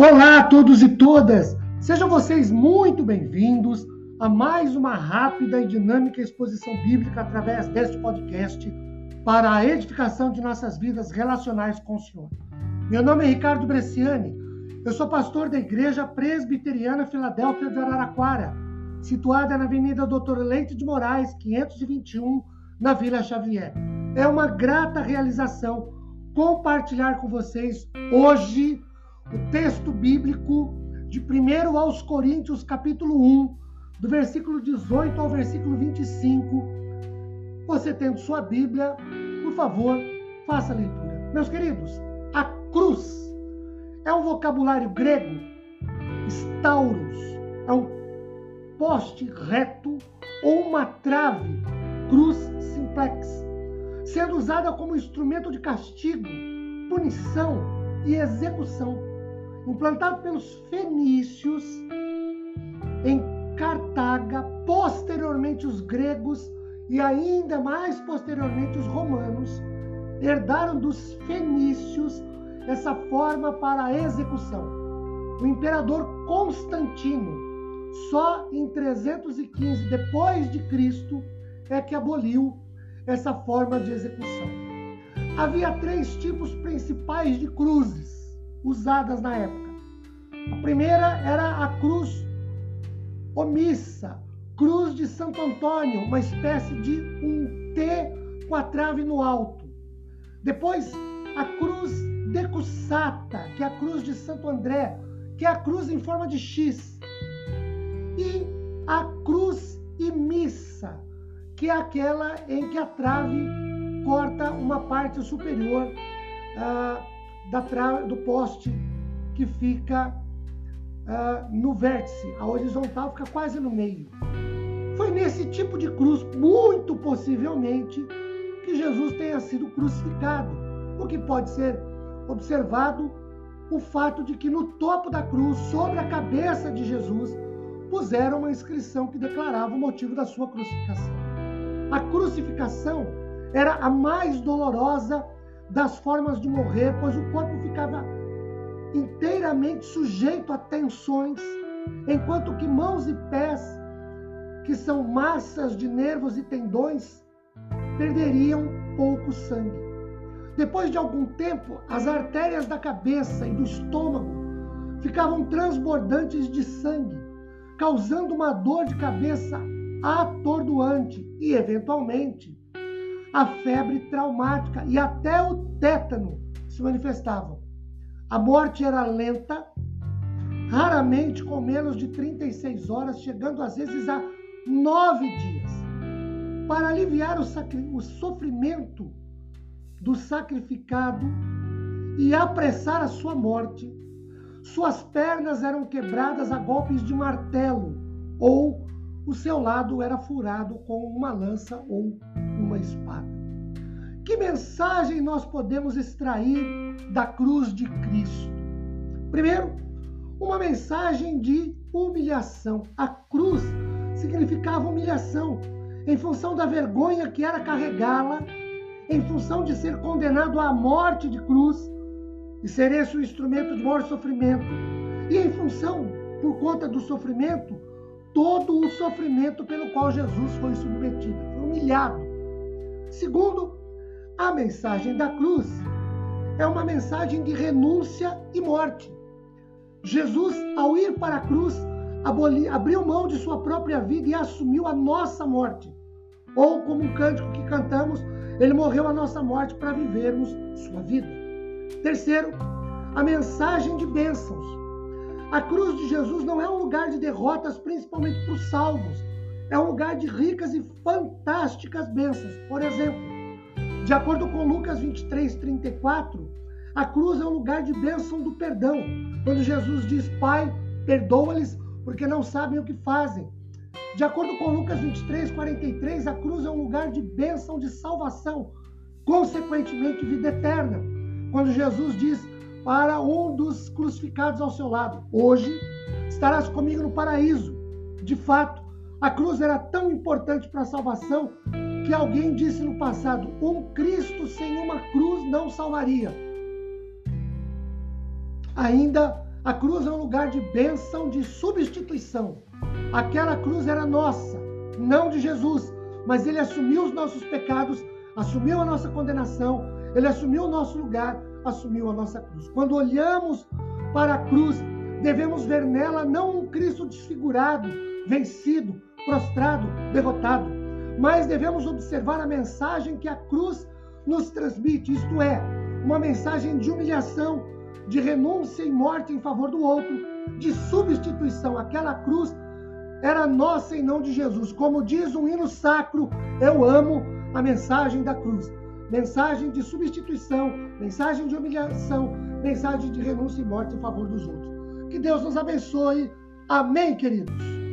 Olá a todos e todas! Sejam vocês muito bem-vindos a mais uma rápida e dinâmica exposição bíblica através deste podcast para a edificação de nossas vidas relacionais com o Senhor. Meu nome é Ricardo Bresciani, eu sou pastor da Igreja Presbiteriana Filadélfia de Araraquara, situada na Avenida Doutor Leite de Moraes, 521, na Vila Xavier. É uma grata realização compartilhar com vocês hoje o texto bíblico de 1 aos Coríntios, capítulo 1, do versículo 18 ao versículo 25. Você tendo sua Bíblia, por favor, faça a leitura. Meus queridos, a cruz é um vocabulário grego, stauros, é um poste reto ou uma trave, cruz simplex, sendo usada como instrumento de castigo, punição e execução implantado pelos fenícios em Cartaga, posteriormente os gregos e ainda mais posteriormente os romanos herdaram dos fenícios essa forma para a execução. O imperador Constantino, só em 315 depois de Cristo, é que aboliu essa forma de execução. Havia três tipos principais de cruzes usadas na época. A primeira era a cruz omissa, cruz de Santo Antônio, uma espécie de um T com a trave no alto. Depois, a cruz decussata, que é a cruz de Santo André, que é a cruz em forma de X. E a cruz imissa, que é aquela em que a trave corta uma parte superior. Ah, da trave, do poste que fica uh, no vértice. A horizontal fica quase no meio. Foi nesse tipo de cruz, muito possivelmente, que Jesus tenha sido crucificado. O que pode ser observado o fato de que no topo da cruz, sobre a cabeça de Jesus, puseram uma inscrição que declarava o motivo da sua crucificação. A crucificação era a mais dolorosa das formas de morrer, pois o corpo ficava inteiramente sujeito a tensões, enquanto que mãos e pés, que são massas de nervos e tendões, perderiam pouco sangue. Depois de algum tempo, as artérias da cabeça e do estômago ficavam transbordantes de sangue, causando uma dor de cabeça atordoante e, eventualmente, a febre traumática e até o tétano se manifestavam. A morte era lenta, raramente com menos de 36 horas, chegando às vezes a nove dias. Para aliviar o, o sofrimento do sacrificado e apressar a sua morte, suas pernas eram quebradas a golpes de martelo ou o seu lado era furado com uma lança ou uma espada. Que mensagem nós podemos extrair da cruz de Cristo? Primeiro, uma mensagem de humilhação. A cruz significava humilhação em função da vergonha que era carregá-la, em função de ser condenado à morte de cruz e ser esse o instrumento de maior sofrimento, e em função, por conta do sofrimento, todo o sofrimento pelo qual Jesus foi submetido, foi humilhado. Segundo, a mensagem da cruz é uma mensagem de renúncia e morte. Jesus, ao ir para a cruz, abriu mão de sua própria vida e assumiu a nossa morte. Ou, como um cântico que cantamos, ele morreu a nossa morte para vivermos sua vida. Terceiro, a mensagem de bênçãos. A cruz de Jesus não é um lugar de derrotas, principalmente para os salvos. É um lugar de ricas e fantásticas bênçãos. Por exemplo, de acordo com Lucas 23, 34, a cruz é um lugar de bênção do perdão. Quando Jesus diz, Pai, perdoa-lhes porque não sabem o que fazem. De acordo com Lucas 23, 43, a cruz é um lugar de bênção de salvação, consequentemente vida eterna. Quando Jesus diz, para um dos crucificados ao seu lado. Hoje estarás comigo no paraíso. De fato, a cruz era tão importante para a salvação que alguém disse no passado: um Cristo sem uma cruz não salvaria. Ainda A cruz é um lugar de bênção, de substituição. Aquela cruz era nossa, não de Jesus, mas ele assumiu os nossos pecados, assumiu a nossa condenação, ele assumiu o nosso lugar, assumiu a nossa cruz. Quando olhamos para a cruz, devemos ver nela não um Cristo desfigurado, vencido, prostrado, derrotado, mas devemos observar a mensagem que a cruz nos transmite, isto é, uma mensagem de humilhação, de renúncia e morte em favor do outro, de substituição. Aquela cruz era nossa e não de Jesus. Como diz um hino sacro, eu amo a mensagem da cruz. Mensagem de substituição, mensagem de humilhação, mensagem de renúncia e morte em favor dos outros. Que Deus nos abençoe. Amém, queridos.